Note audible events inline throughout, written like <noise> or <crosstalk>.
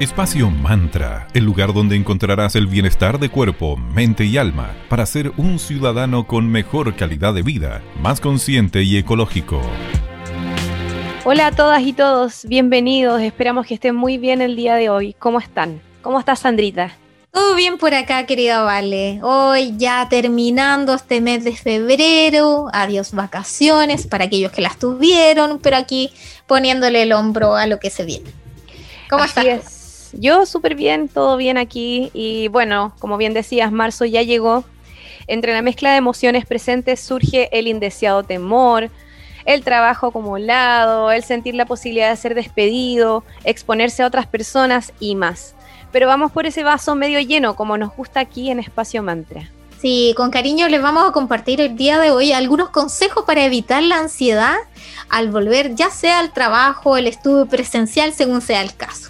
Espacio Mantra, el lugar donde encontrarás el bienestar de cuerpo, mente y alma para ser un ciudadano con mejor calidad de vida, más consciente y ecológico. Hola a todas y todos, bienvenidos, esperamos que estén muy bien el día de hoy. ¿Cómo están? ¿Cómo está Sandrita? Todo bien por acá, querida Vale. Hoy ya terminando este mes de febrero. Adiós vacaciones para aquellos que las tuvieron, pero aquí poniéndole el hombro a lo que se viene. ¿Cómo estás? Yo súper bien, todo bien aquí y bueno, como bien decías, marzo ya llegó. Entre la mezcla de emociones presentes surge el indeseado temor, el trabajo acumulado, el sentir la posibilidad de ser despedido, exponerse a otras personas y más. Pero vamos por ese vaso medio lleno, como nos gusta aquí en Espacio Mantra. Sí, con cariño les vamos a compartir el día de hoy algunos consejos para evitar la ansiedad al volver ya sea al trabajo, el estudio presencial, según sea el caso.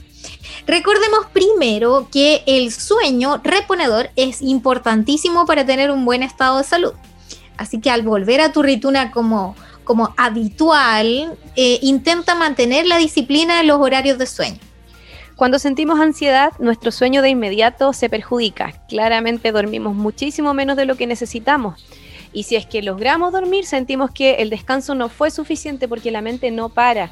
Recordemos primero que el sueño reponedor es importantísimo para tener un buen estado de salud. Así que al volver a tu rutina como, como habitual, eh, intenta mantener la disciplina en los horarios de sueño. Cuando sentimos ansiedad, nuestro sueño de inmediato se perjudica. Claramente dormimos muchísimo menos de lo que necesitamos. Y si es que logramos dormir, sentimos que el descanso no fue suficiente porque la mente no para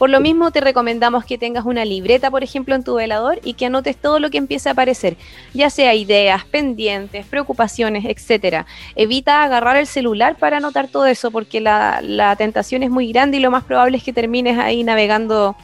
por lo mismo te recomendamos que tengas una libreta, por ejemplo, en tu velador y que anotes todo lo que empiece a aparecer, ya sea ideas, pendientes, preocupaciones, etcétera. Evita agarrar el celular para anotar todo eso porque la, la tentación es muy grande y lo más probable es que termines ahí navegando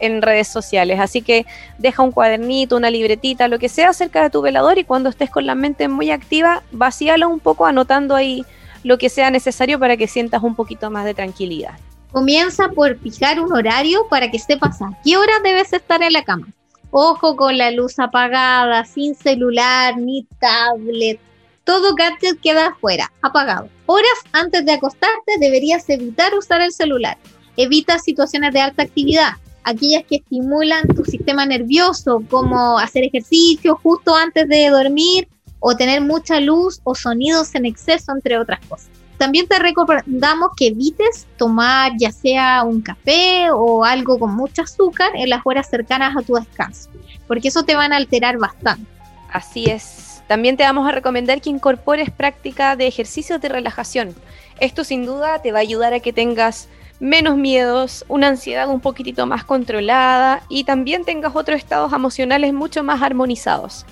en redes sociales. Así que deja un cuadernito, una libretita, lo que sea cerca de tu velador y cuando estés con la mente muy activa, vacíalo un poco anotando ahí lo que sea necesario para que sientas un poquito más de tranquilidad. Comienza por fijar un horario para que sepas a qué hora debes estar en la cama. Ojo con la luz apagada, sin celular ni tablet. Todo gadget queda afuera, apagado. Horas antes de acostarte deberías evitar usar el celular. Evita situaciones de alta actividad, aquellas que estimulan tu sistema nervioso, como hacer ejercicio justo antes de dormir o tener mucha luz o sonidos en exceso, entre otras cosas. También te recomendamos que evites tomar ya sea un café o algo con mucho azúcar en las horas cercanas a tu descanso, porque eso te van a alterar bastante. Así es. También te vamos a recomendar que incorpores práctica de ejercicios de relajación. Esto sin duda te va a ayudar a que tengas menos miedos, una ansiedad un poquitito más controlada y también tengas otros estados emocionales mucho más armonizados.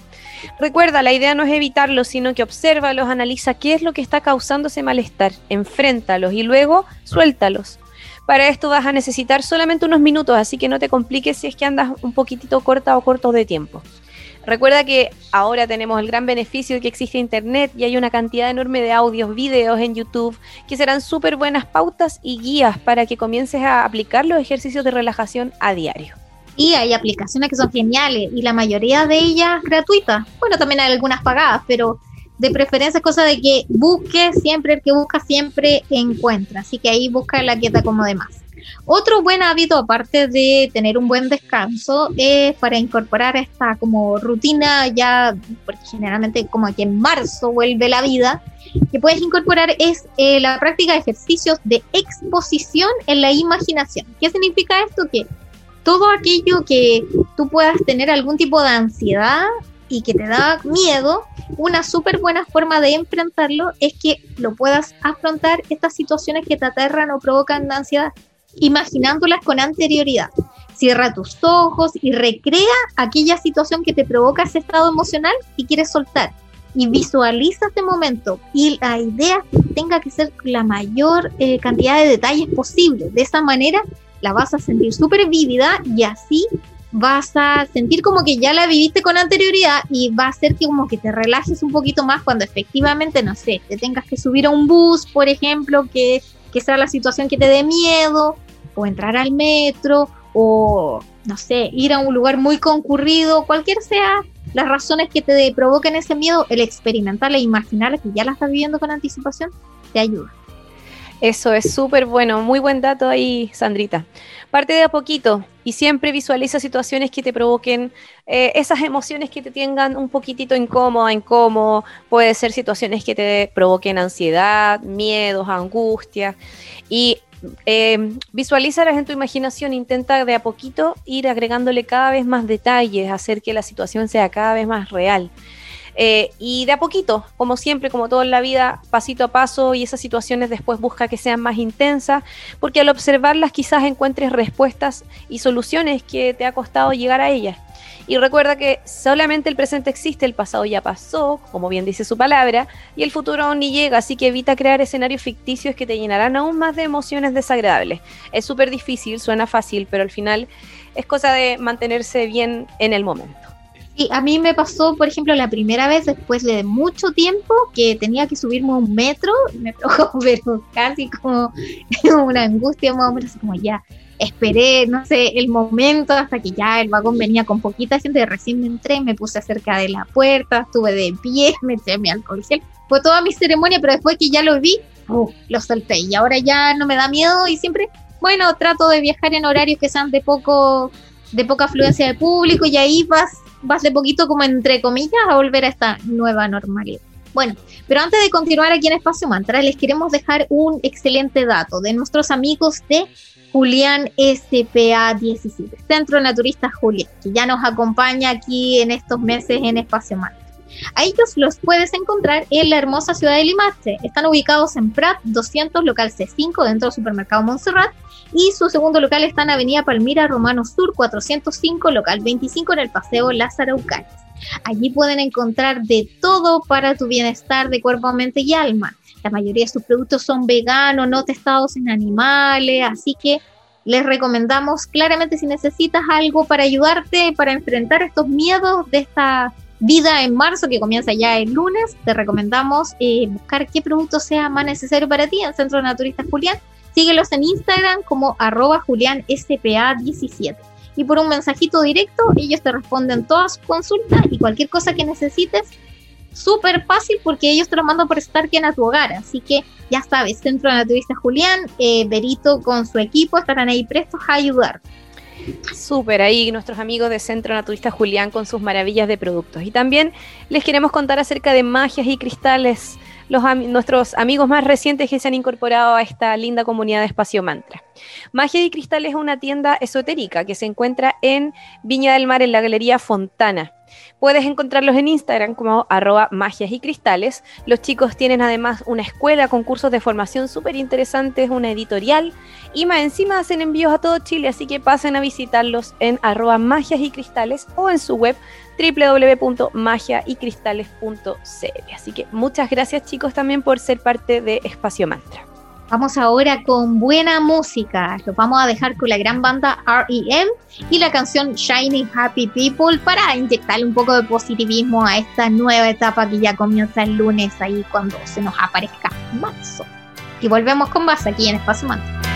Recuerda, la idea no es evitarlos, sino que obsérvalos, analiza qué es lo que está causando ese malestar, enfréntalos y luego suéltalos. Para esto vas a necesitar solamente unos minutos, así que no te compliques si es que andas un poquitito corta o corto de tiempo. Recuerda que ahora tenemos el gran beneficio de que existe Internet y hay una cantidad enorme de audios, videos en YouTube que serán súper buenas pautas y guías para que comiences a aplicar los ejercicios de relajación a diario. Y hay aplicaciones que son geniales y la mayoría de ellas gratuitas. Bueno, también hay algunas pagadas, pero de preferencia es cosa de que busque siempre, el que busca siempre encuentra. Así que ahí busca la que te acomode más. Otro buen hábito, aparte de tener un buen descanso, es para incorporar esta como rutina ya, porque generalmente como aquí en marzo vuelve la vida, que puedes incorporar es eh, la práctica de ejercicios de exposición en la imaginación. ¿Qué significa esto? Que todo aquello que tú puedas tener algún tipo de ansiedad y que te da miedo, una súper buena forma de enfrentarlo es que lo puedas afrontar estas situaciones que te aterran o provocan ansiedad, imaginándolas con anterioridad. Cierra tus ojos y recrea aquella situación que te provoca ese estado emocional y quieres soltar. Y visualiza este momento. Y la idea tenga que ser la mayor eh, cantidad de detalles posible. De esa manera la vas a sentir súper vívida y así vas a sentir como que ya la viviste con anterioridad y va a hacer que como que te relajes un poquito más cuando efectivamente, no sé, te tengas que subir a un bus, por ejemplo, que, que sea la situación que te dé miedo, o entrar al metro, o no sé, ir a un lugar muy concurrido, cualquier sea las razones que te provoquen ese miedo, el experimentar e imaginar que ya la estás viviendo con anticipación, te ayuda. Eso es súper bueno, muy buen dato ahí, Sandrita. Parte de a poquito y siempre visualiza situaciones que te provoquen eh, esas emociones que te tengan un poquitito incómoda, incómodo. Puede ser situaciones que te provoquen ansiedad, miedos, angustia. Y eh, visualízalas en tu imaginación, intenta de a poquito ir agregándole cada vez más detalles, hacer que la situación sea cada vez más real. Eh, y de a poquito, como siempre, como todo en la vida, pasito a paso y esas situaciones después busca que sean más intensas, porque al observarlas quizás encuentres respuestas y soluciones que te ha costado llegar a ellas. Y recuerda que solamente el presente existe, el pasado ya pasó, como bien dice su palabra, y el futuro aún ni llega, así que evita crear escenarios ficticios que te llenarán aún más de emociones desagradables. Es súper difícil, suena fácil, pero al final es cosa de mantenerse bien en el momento. Sí, a mí me pasó, por ejemplo, la primera vez después de mucho tiempo que tenía que subirme un metro, me provocó <laughs> pero casi como <laughs> una angustia, más o menos, como ya, esperé, no sé, el momento hasta que ya el vagón venía con poquita gente, recién me entré, me puse cerca de la puerta, estuve de pie, <laughs> me eché mi alcohol fue toda mi ceremonia, pero después que ya lo vi, uh, lo solté. Y ahora ya no me da miedo y siempre, bueno, trato de viajar en horarios que sean de poco de poca afluencia de público y ahí vas vas de poquito como entre comillas a volver a esta nueva normalidad. Bueno, pero antes de continuar aquí en Espacio Mantra, les queremos dejar un excelente dato de nuestros amigos de Julián SPA 17, Centro Naturista Julián, que ya nos acompaña aquí en estos meses en Espacio Mantra. A ellos los puedes encontrar en la hermosa ciudad de Limache. Están ubicados en Prat 200, local C5, dentro del supermercado Montserrat. Y su segundo local está en Avenida Palmira Romano Sur 405, local 25, en el Paseo Las Araucanas. Allí pueden encontrar de todo para tu bienestar de cuerpo, mente y alma. La mayoría de sus productos son veganos, no testados en animales, así que les recomendamos claramente si necesitas algo para ayudarte, para enfrentar estos miedos de esta vida en marzo, que comienza ya el lunes, te recomendamos eh, buscar qué producto sea más necesario para ti en Centro Naturista Julián. Síguelos en Instagram como arroba julianspa17. Y por un mensajito directo, ellos te responden todas sus consultas y cualquier cosa que necesites. Súper fácil porque ellos te lo mandan por estar quien a tu hogar. Así que ya sabes, Centro Naturista Julián, eh, Berito con su equipo estarán ahí prestos a ayudar. Súper, ahí nuestros amigos de Centro Naturista Julián con sus maravillas de productos. Y también les queremos contar acerca de magias y cristales, los, nuestros amigos más recientes que se han incorporado a esta linda comunidad de Espacio Mantra. Magia y Cristales es una tienda esotérica que se encuentra en Viña del Mar, en la Galería Fontana. Puedes encontrarlos en Instagram como arroba magias y cristales. Los chicos tienen además una escuela con cursos de formación súper interesantes, una editorial y más encima hacen envíos a todo Chile, así que pasen a visitarlos en arroba magias y cristales o en su web www.magiaycristales.cl. Así que muchas gracias chicos también por ser parte de Espacio Mantra. Vamos ahora con buena música. Lo vamos a dejar con la gran banda REM y la canción Shining Happy People para inyectarle un poco de positivismo a esta nueva etapa que ya comienza el lunes ahí cuando se nos aparezca marzo. Y volvemos con más aquí en Espacio Mantra.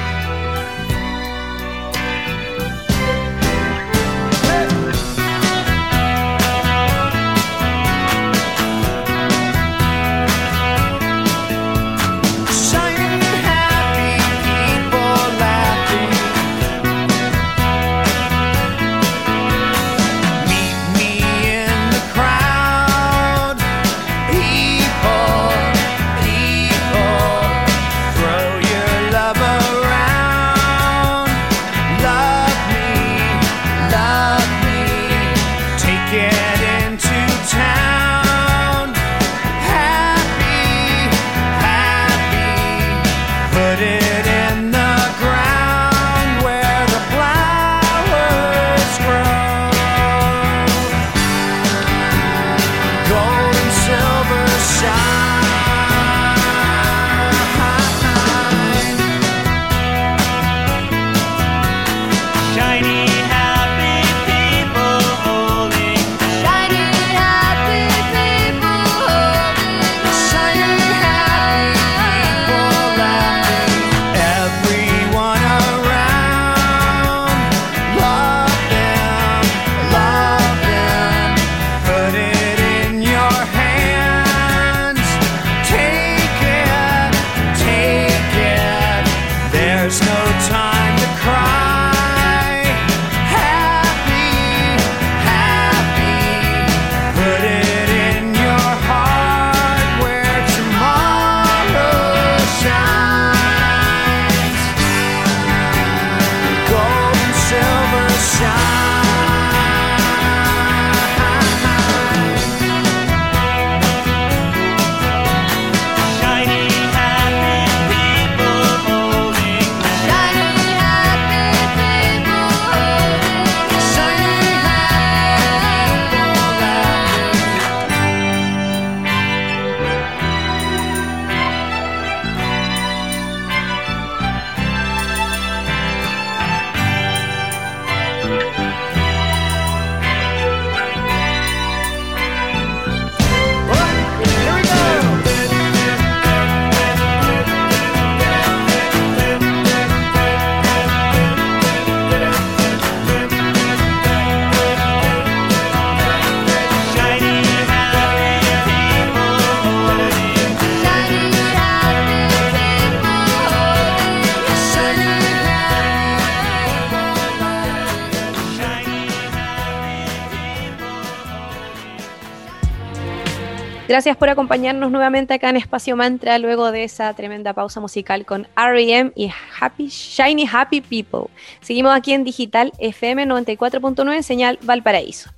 Gracias por acompañarnos nuevamente acá en Espacio Mantra luego de esa tremenda pausa musical con R.E.M. y Happy, Shiny Happy People. Seguimos aquí en Digital FM 94.9 señal Valparaíso.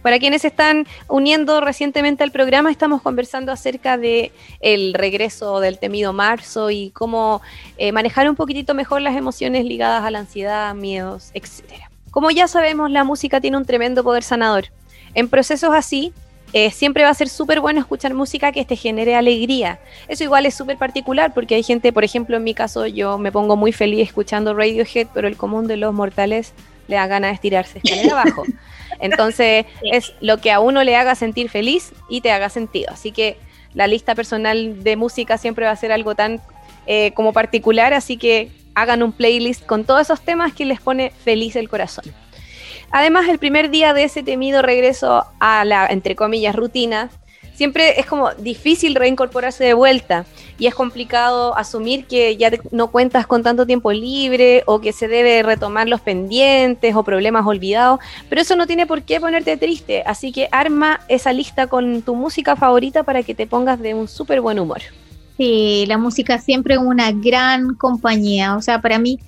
Para quienes están uniendo recientemente al programa, estamos conversando acerca de el regreso del temido marzo y cómo eh, manejar un poquitito mejor las emociones ligadas a la ansiedad, miedos, etc. Como ya sabemos, la música tiene un tremendo poder sanador. En procesos así, eh, siempre va a ser súper bueno escuchar música que te genere alegría. Eso igual es súper particular porque hay gente, por ejemplo, en mi caso, yo me pongo muy feliz escuchando Radiohead, pero el común de los mortales le da ganas de estirarse escalera abajo. <laughs> Entonces, es lo que a uno le haga sentir feliz y te haga sentido. Así que la lista personal de música siempre va a ser algo tan eh, como particular, así que hagan un playlist con todos esos temas que les pone feliz el corazón. Además, el primer día de ese temido regreso a la, entre comillas, rutina, siempre es como difícil reincorporarse de vuelta y es complicado asumir que ya no cuentas con tanto tiempo libre o que se debe retomar los pendientes o problemas olvidados, pero eso no tiene por qué ponerte triste, así que arma esa lista con tu música favorita para que te pongas de un súper buen humor. Sí, la música siempre es una gran compañía, o sea, para mí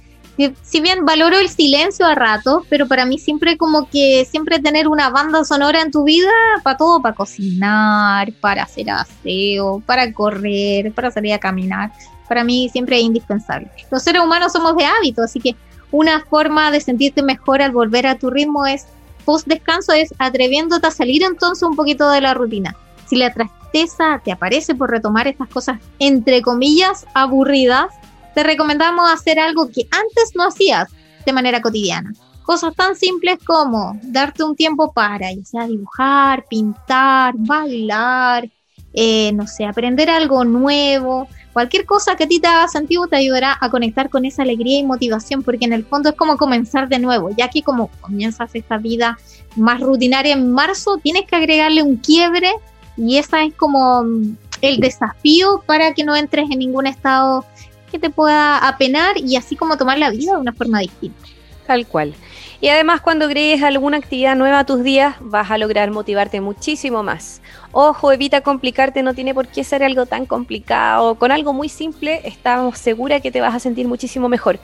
si bien valoro el silencio a ratos, pero para mí siempre como que siempre tener una banda sonora en tu vida para todo, para cocinar, para hacer aseo, para correr, para salir a caminar, para mí siempre es indispensable. Los seres humanos somos de hábito, así que una forma de sentirte mejor al volver a tu ritmo es post descanso es atreviéndote a salir entonces un poquito de la rutina. Si la tristeza te aparece por retomar estas cosas entre comillas aburridas, te recomendamos hacer algo que antes no hacías de manera cotidiana. Cosas tan simples como darte un tiempo para, ya sea dibujar, pintar, bailar, eh, no sé, aprender algo nuevo, cualquier cosa que a ti te haga sentido te ayudará a conectar con esa alegría y motivación, porque en el fondo es como comenzar de nuevo, ya que como comienzas esta vida más rutinaria en marzo, tienes que agregarle un quiebre y esa es como el desafío para que no entres en ningún estado te pueda apenar y así como tomar la vida de una forma distinta. Tal cual. Y además cuando agregues alguna actividad nueva a tus días, vas a lograr motivarte muchísimo más. Ojo, evita complicarte, no tiene por qué ser algo tan complicado. Con algo muy simple, estamos segura que te vas a sentir muchísimo mejor.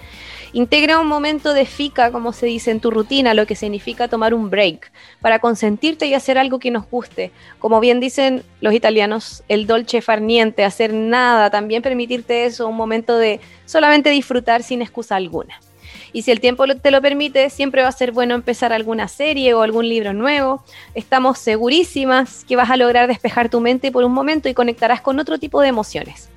Integra un momento de fica, como se dice en tu rutina, lo que significa tomar un break, para consentirte y hacer algo que nos guste. Como bien dicen los italianos, el dolce far niente, hacer nada, también permitirte eso, un momento de solamente disfrutar sin excusa alguna. Y si el tiempo te lo permite, siempre va a ser bueno empezar alguna serie o algún libro nuevo. Estamos segurísimas que vas a lograr despejar tu mente por un momento y conectarás con otro tipo de emociones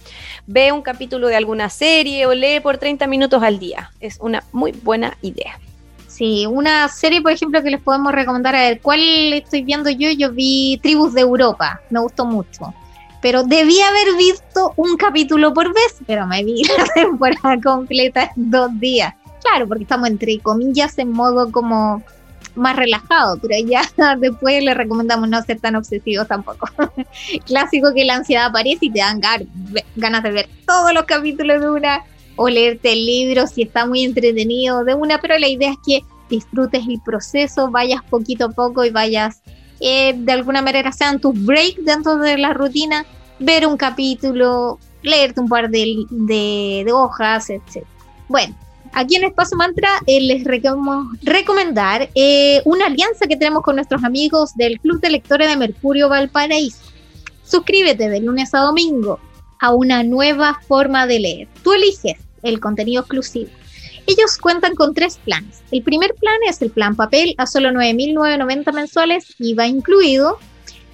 ve un capítulo de alguna serie o lee por 30 minutos al día. Es una muy buena idea. Sí, una serie, por ejemplo, que les podemos recomendar, a ver, ¿cuál estoy viendo yo? Yo vi Tribus de Europa, me gustó mucho. Pero debí haber visto un capítulo por vez, pero me vi <laughs> la temporada completa en dos días. Claro, porque estamos entre comillas en modo como más relajado, pero ya <laughs> después le recomendamos no ser tan obsesivos tampoco. <laughs> Clásico que la ansiedad aparece y te dan ganas de ver todos los capítulos de una o leerte el libro si está muy entretenido de una, pero la idea es que disfrutes el proceso, vayas poquito a poco y vayas eh, de alguna manera sean tus breaks dentro de la rutina, ver un capítulo, leerte un par de, de, de hojas, etc. Bueno, aquí en Espacio Mantra eh, les queremos recomendar eh, una alianza que tenemos con nuestros amigos del Club de Lectores de Mercurio Valparaíso. Suscríbete de lunes a domingo a una nueva forma de leer. Tú eliges el contenido exclusivo. Ellos cuentan con tres planes. El primer plan es el plan papel a solo 9.990 mensuales, IVA incluido.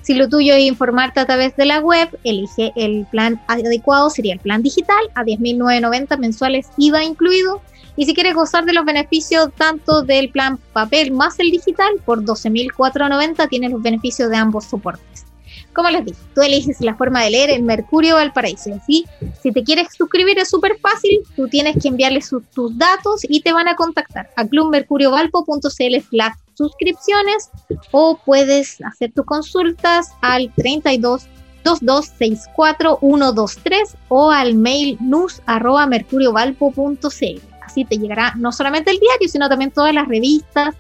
Si lo tuyo es informarte a través de la web, elige el plan adecuado, sería el plan digital a 10.990 mensuales, IVA incluido. Y si quieres gozar de los beneficios tanto del plan papel más el digital, por 12.490 tienes los beneficios de ambos soportes. Como les dije, tú eliges la forma de leer en Mercurio Valparaíso. ¿sí? Si te quieres suscribir es súper fácil, tú tienes que enviarles tus datos y te van a contactar a clubmercuriovalpo.cl slash suscripciones o puedes hacer tus consultas al 32 2264123 o al mail arroba mercuriovalpo.cl así te llegará no solamente el diario, sino también todas las revistas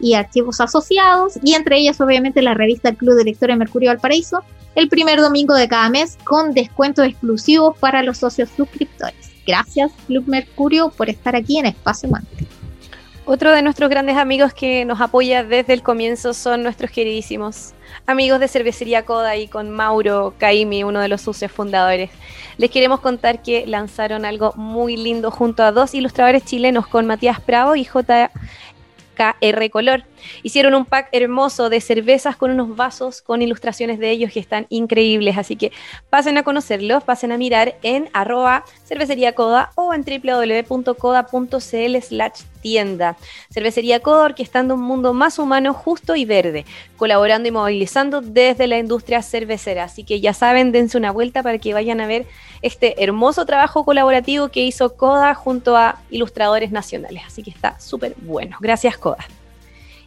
y archivos asociados, y entre ellas obviamente la revista Club de Lectores Mercurio Valparaíso, el primer domingo de cada mes con descuentos exclusivos para los socios suscriptores. Gracias Club Mercurio por estar aquí en Espacio Mante. Otro de nuestros grandes amigos que nos apoya desde el comienzo son nuestros queridísimos amigos de Cervecería Coda y con Mauro Caimi, uno de los socios fundadores. Les queremos contar que lanzaron algo muy lindo junto a dos ilustradores chilenos con Matías Pravo y J. KR Color. Hicieron un pack hermoso de cervezas con unos vasos con ilustraciones de ellos que están increíbles, así que pasen a conocerlos, pasen a mirar en arroba cervecería coda o en www.coda.cl slash tienda. Cervecería Coda orquestando un mundo más humano, justo y verde, colaborando y movilizando desde la industria cervecera. Así que ya saben, dense una vuelta para que vayan a ver este hermoso trabajo colaborativo que hizo Coda junto a ilustradores nacionales. Así que está súper bueno. Gracias, Coda.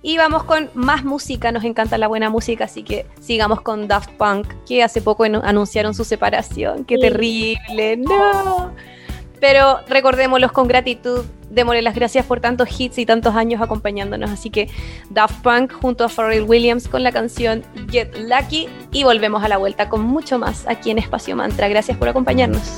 Y vamos con más música, nos encanta la buena música, así que sigamos con Daft Punk, que hace poco anunciaron su separación. ¡Qué terrible! ¡No! Pero recordémoslos con gratitud, démosle las gracias por tantos hits y tantos años acompañándonos. Así que Daft Punk junto a Pharrell Williams con la canción Get Lucky y volvemos a la vuelta con mucho más aquí en Espacio Mantra. Gracias por acompañarnos.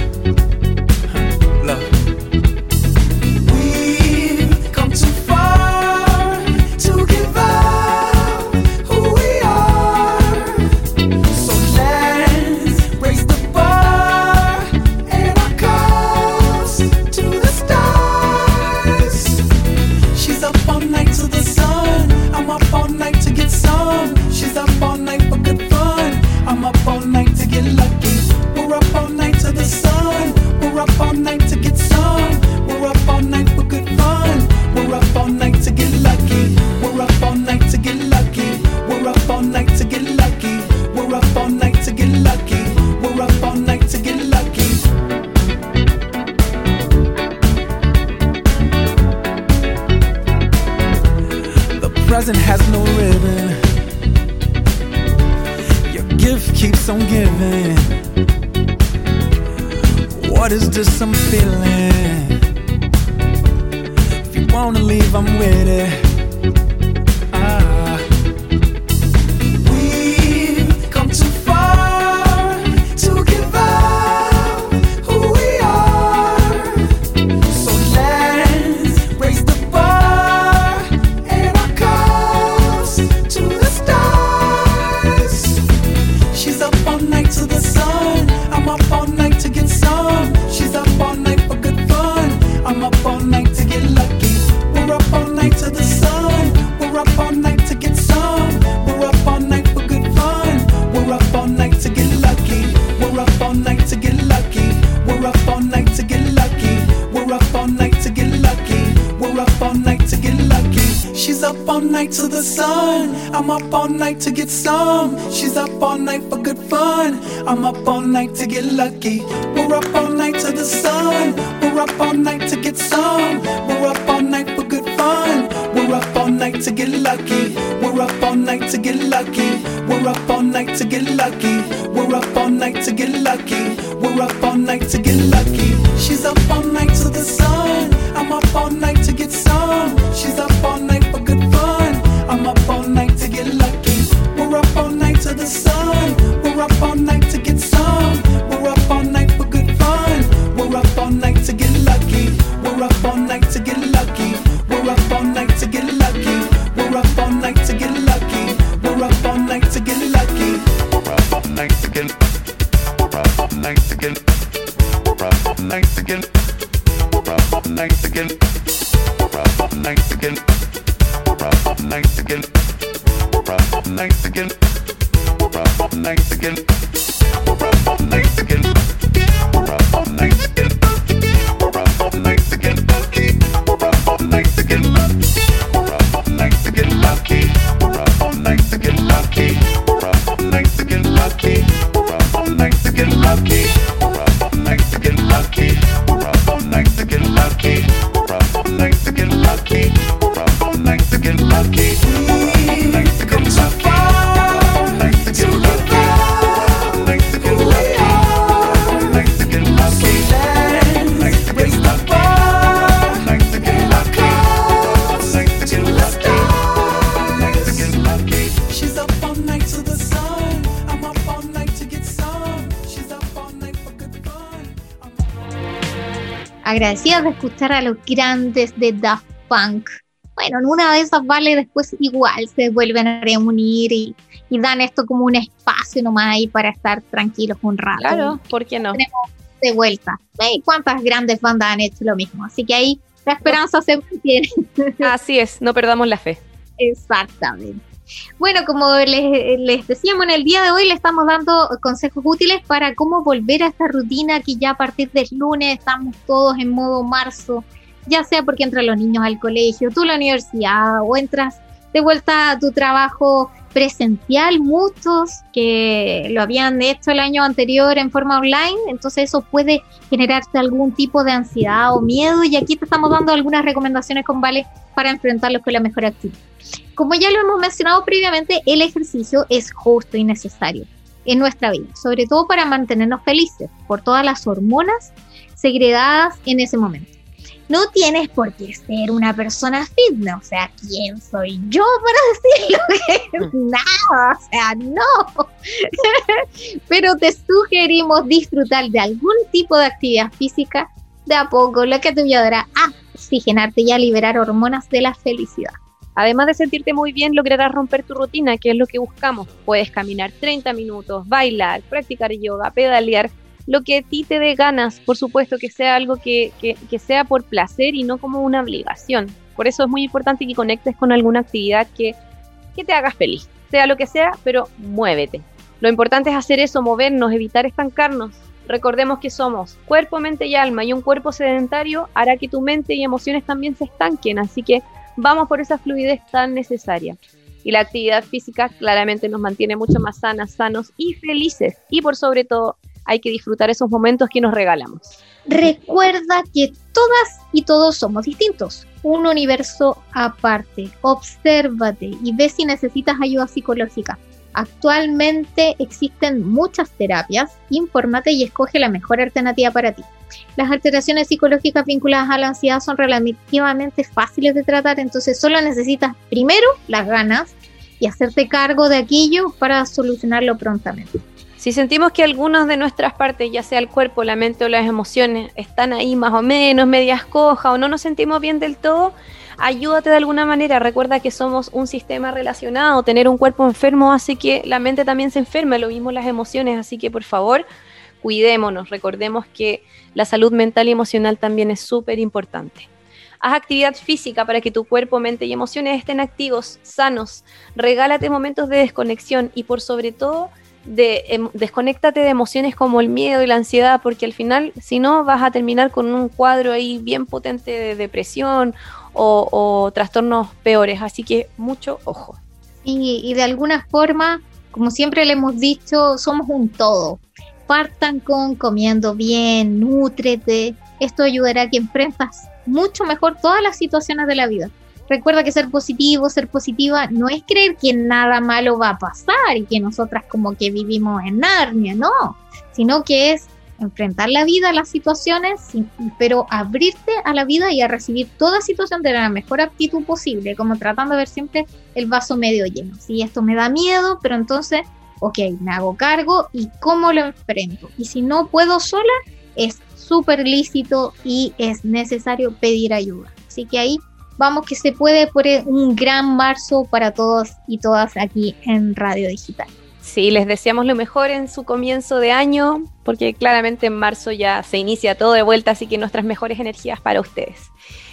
Some. She's up all night for good fun. I'm up all night to get lucky. Agradecidas de escuchar a los grandes de Daft Punk. Bueno, en una de esas vale después igual se vuelven a reunir y, dan esto como un espacio nomás ahí para estar tranquilos un rato. Claro, ¿por qué no? Tenemos de vuelta. ¿Y cuántas grandes bandas han hecho lo mismo? Así que ahí la esperanza se mantiene. Así es, no perdamos la fe. <laughs> Exactamente. Bueno, como les, les, decíamos en el día de hoy, le estamos dando consejos útiles para cómo volver a esta rutina que ya a partir del lunes estamos todos en modo marzo, ya sea porque entran los niños al colegio, tú a la universidad o entras de vuelta a tu trabajo presencial, muchos que lo habían hecho el año anterior en forma online, entonces eso puede generarte algún tipo de ansiedad o miedo y aquí te estamos dando algunas recomendaciones con Vale para enfrentarlos con la mejor actitud. Como ya lo hemos mencionado previamente, el ejercicio es justo y necesario en nuestra vida, sobre todo para mantenernos felices por todas las hormonas segregadas en ese momento no tienes por qué ser una persona fitness, o sea, ¿quién soy yo para <laughs> decirlo? Nada, o sea, no. <laughs> Pero te sugerimos disfrutar de algún tipo de actividad física de a poco, lo que te ayudará a oxigenarte y a liberar hormonas de la felicidad. Además de sentirte muy bien, lograrás romper tu rutina, que es lo que buscamos. Puedes caminar 30 minutos, bailar, practicar yoga, pedalear lo que a ti te dé ganas, por supuesto, que sea algo que, que, sea por placer y no como una obligación. Por eso es muy importante que conectes con alguna actividad que, que te hagas feliz, sea lo que sea, pero muévete. Lo importante es hacer eso, movernos, evitar estancarnos. Recordemos que somos cuerpo, mente y alma, y un cuerpo sedentario hará que tu mente y emociones también se estanquen, así que vamos por esa fluidez tan necesaria. Y la actividad física claramente nos mantiene mucho más sanas, sanos y felices. Y por sobre todo, hay que disfrutar esos momentos que nos regalamos. Recuerda que todas y todos somos distintos, un universo aparte. Obsérvate y ve si necesitas ayuda psicológica. Actualmente existen muchas terapias, infórmate y escoge la mejor alternativa para ti. Las alteraciones psicológicas vinculadas a la ansiedad son relativamente fáciles de tratar, entonces solo necesitas primero las ganas y hacerte cargo de aquello para solucionarlo prontamente. Si sentimos que algunas de nuestras partes, ya sea el cuerpo, la mente o las emociones, están ahí más o menos, medias cojas o no nos sentimos bien del todo, ayúdate de alguna manera. Recuerda que somos un sistema relacionado. Tener un cuerpo enfermo hace que la mente también se enferme, lo mismo las emociones. Así que por favor, cuidémonos. Recordemos que la salud mental y emocional también es súper importante. Haz actividad física para que tu cuerpo, mente y emociones estén activos, sanos. Regálate momentos de desconexión y por sobre todo, de, em, desconéctate de emociones como el miedo y la ansiedad, porque al final, si no, vas a terminar con un cuadro ahí bien potente de depresión o, trastornos peores. Así que mucho ojo. Y, de alguna forma, como siempre le hemos dicho, somos un todo. Partan con comiendo bien, nutrete. Esto ayudará a que enfrentas mucho mejor todas las situaciones de la vida. Recuerda que ser positivo, ser positiva, no es creer que nada malo va a pasar y que nosotras como que vivimos en Narnia, no, sino que es enfrentar la vida, las situaciones, pero abrirte a la vida y a recibir toda situación de la mejor actitud posible, como tratando de ver siempre el vaso medio lleno. Si esto me da miedo, pero entonces, ok, me hago cargo y cómo lo enfrento. Y si no puedo sola, es súper lícito y es necesario pedir ayuda. Así que ahí vamos que se puede por un gran marzo para todos y todas aquí en Radio Digital. Sí, les deseamos lo mejor en su comienzo de año, porque claramente en marzo ya se inicia todo de vuelta, así que nuestras mejores energías para ustedes.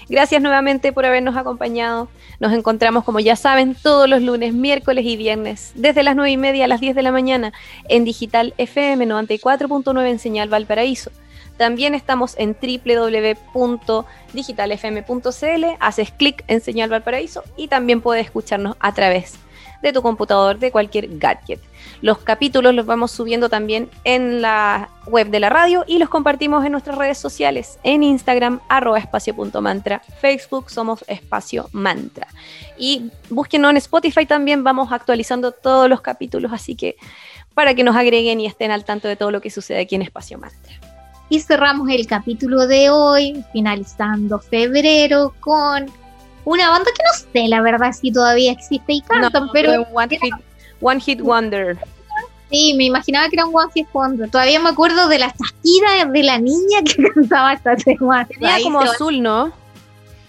Gracias nuevamente por habernos acompañado. Nos encontramos, como ya saben, todos los lunes, miércoles y viernes, desde las 9 y media a las 10 de la mañana, en Digital FM 94.9 en Señal Valparaíso también estamos en www.digitalfm.cl, haces clic en Señal Valparaíso y también puedes escucharnos a través de tu computador, de cualquier gadget. Los capítulos los vamos subiendo también en la web de la radio y los compartimos en nuestras redes sociales, en Instagram, arroba espacio.mantra, Facebook somos espacio mantra. Y búsquenos en Spotify también, vamos actualizando todos los capítulos, así que para que nos agreguen y estén al tanto de todo lo que sucede aquí en Espacio Mantra. Y cerramos el capítulo de hoy, finalizando febrero, con una banda que no sé la verdad si todavía existe y cantan, pero... One hit, one hit Wonder. Sí, me imaginaba que era un One Hit Wonder. Todavía me acuerdo de la chasquida de la niña que <laughs> cantaba esta tema. Tenía Ahí como azul, ¿no?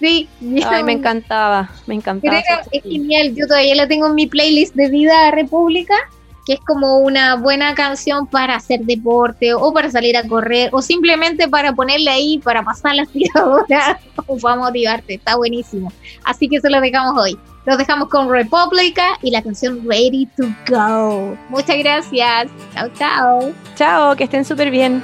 Sí, Ay, me encantaba, me Pero encantaba. era- esa es genial, yo todavía la tengo en mi playlist de Vida República, que es como una buena canción para hacer deporte o para salir a correr o simplemente para ponerle ahí para pasar la <laughs> aspiradora o para motivarte, está buenísimo. Así que se lo dejamos hoy. Los dejamos con República y la canción Ready to Go. Muchas gracias. Chao, chao. Chao, que estén súper bien.